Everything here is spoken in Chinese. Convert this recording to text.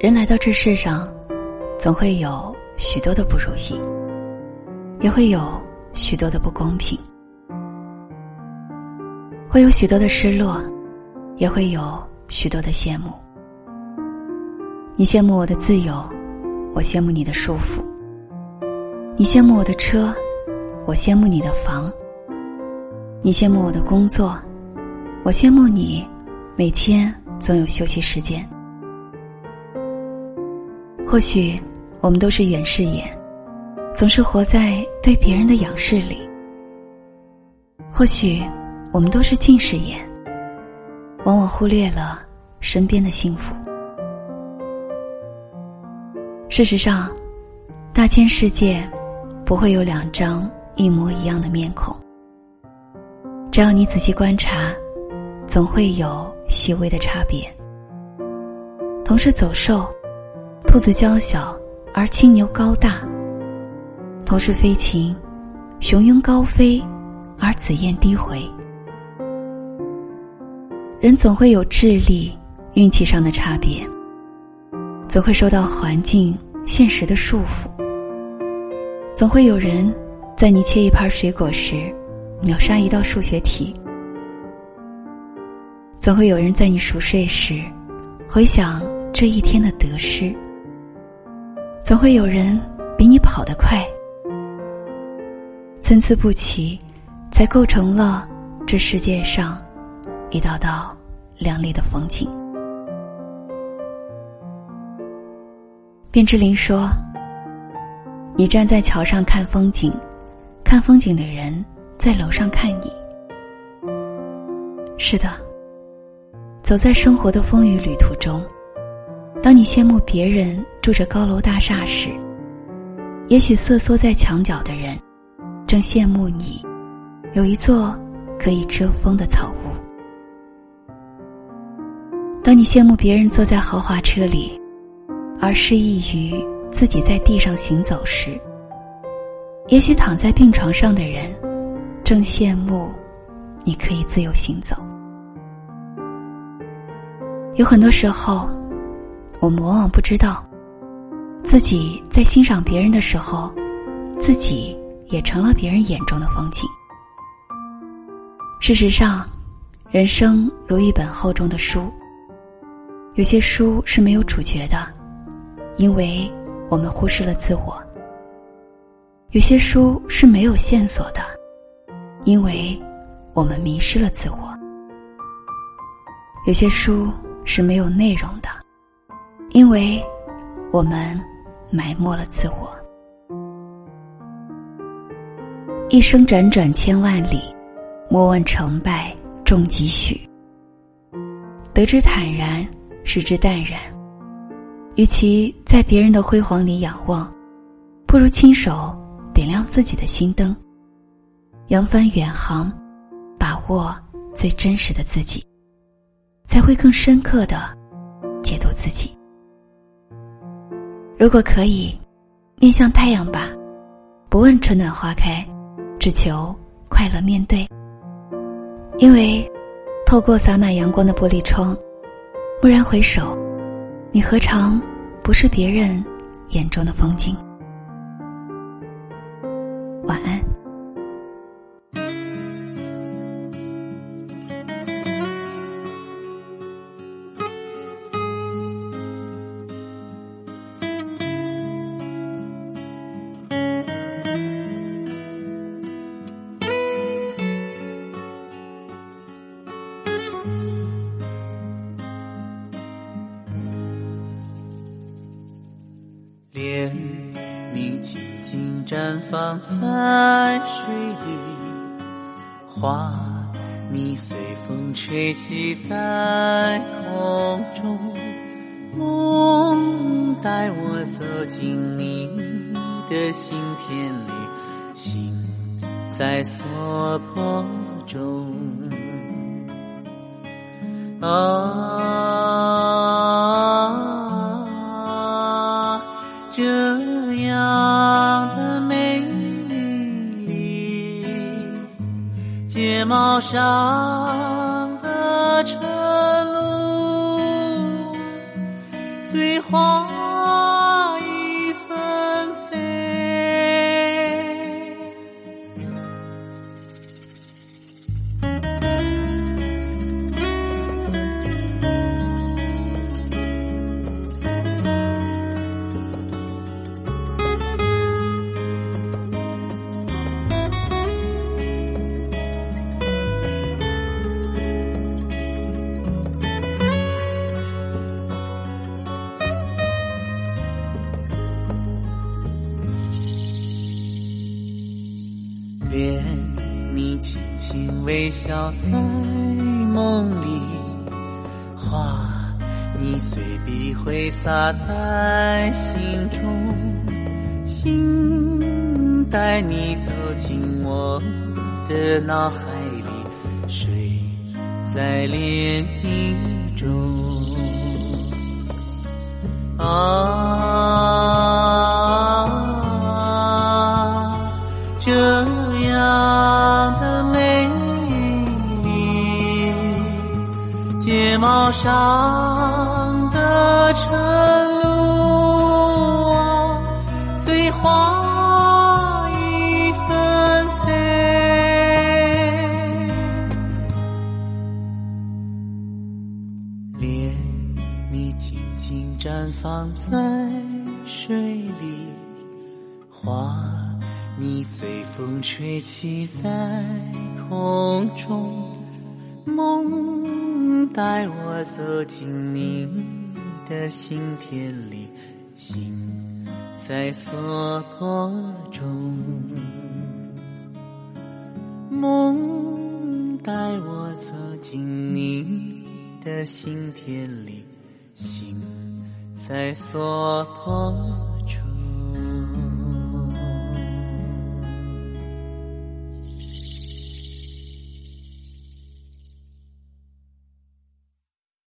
人来到这世上，总会有许多的不如意，也会有许多的不公平，会有许多的失落，也会有许多的羡慕。你羡慕我的自由，我羡慕你的束缚；你羡慕我的车，我羡慕你的房；你羡慕我的工作，我羡慕你每天总有休息时间。或许我们都是远视眼，总是活在对别人的仰视里；或许我们都是近视眼，往往忽略了身边的幸福。事实上，大千世界不会有两张一模一样的面孔。只要你仔细观察，总会有细微的差别。同是走兽。兔子娇小，而青牛高大；同是飞禽，雄鹰高飞，而紫燕低回。人总会有智力、运气上的差别，总会受到环境、现实的束缚。总会有人在你切一盘水果时，秒杀一道数学题；总会有人在你熟睡时，回想这一天的得失。总会有人比你跑得快，参差不齐，才构成了这世界上一道道亮丽的风景。卞之琳说：“你站在桥上看风景，看风景的人在楼上看你。”是的，走在生活的风雨旅途中。当你羡慕别人住着高楼大厦时，也许瑟缩在墙角的人，正羡慕你有一座可以遮风的草屋。当你羡慕别人坐在豪华车里，而失意于自己在地上行走时，也许躺在病床上的人，正羡慕你可以自由行走。有很多时候。我们往往不知道，自己在欣赏别人的时候，自己也成了别人眼中的风景。事实上，人生如一本厚重的书，有些书是没有主角的，因为我们忽视了自我；有些书是没有线索的，因为我们迷失了自我；有些书是没有内容的。因为，我们埋没了自我。一生辗转千万里，莫问成败重几许。得之坦然，失之淡然。与其在别人的辉煌里仰望，不如亲手点亮自己的心灯。扬帆远航，把握最真实的自己，才会更深刻的解读自己。如果可以，面向太阳吧，不问春暖花开，只求快乐面对。因为，透过洒满阳光的玻璃窗，蓦然回首，你何尝不是别人眼中的风景？绽放在水里；花，你随风吹起在空中。梦，带我走进你的心田里，心在娑婆中。啊。睫毛上的晨露，随。花愿你轻轻微笑在梦里，画你随笔挥洒在心中，心带你走进我的脑海里，睡在涟漪中。啊，上的晨露啊，随花雨纷飞。莲，你静静绽放在水里；花，你随风吹起在空中。梦带我走进你的心田里，心在锁国中。梦带我走进你的心田里，心在锁国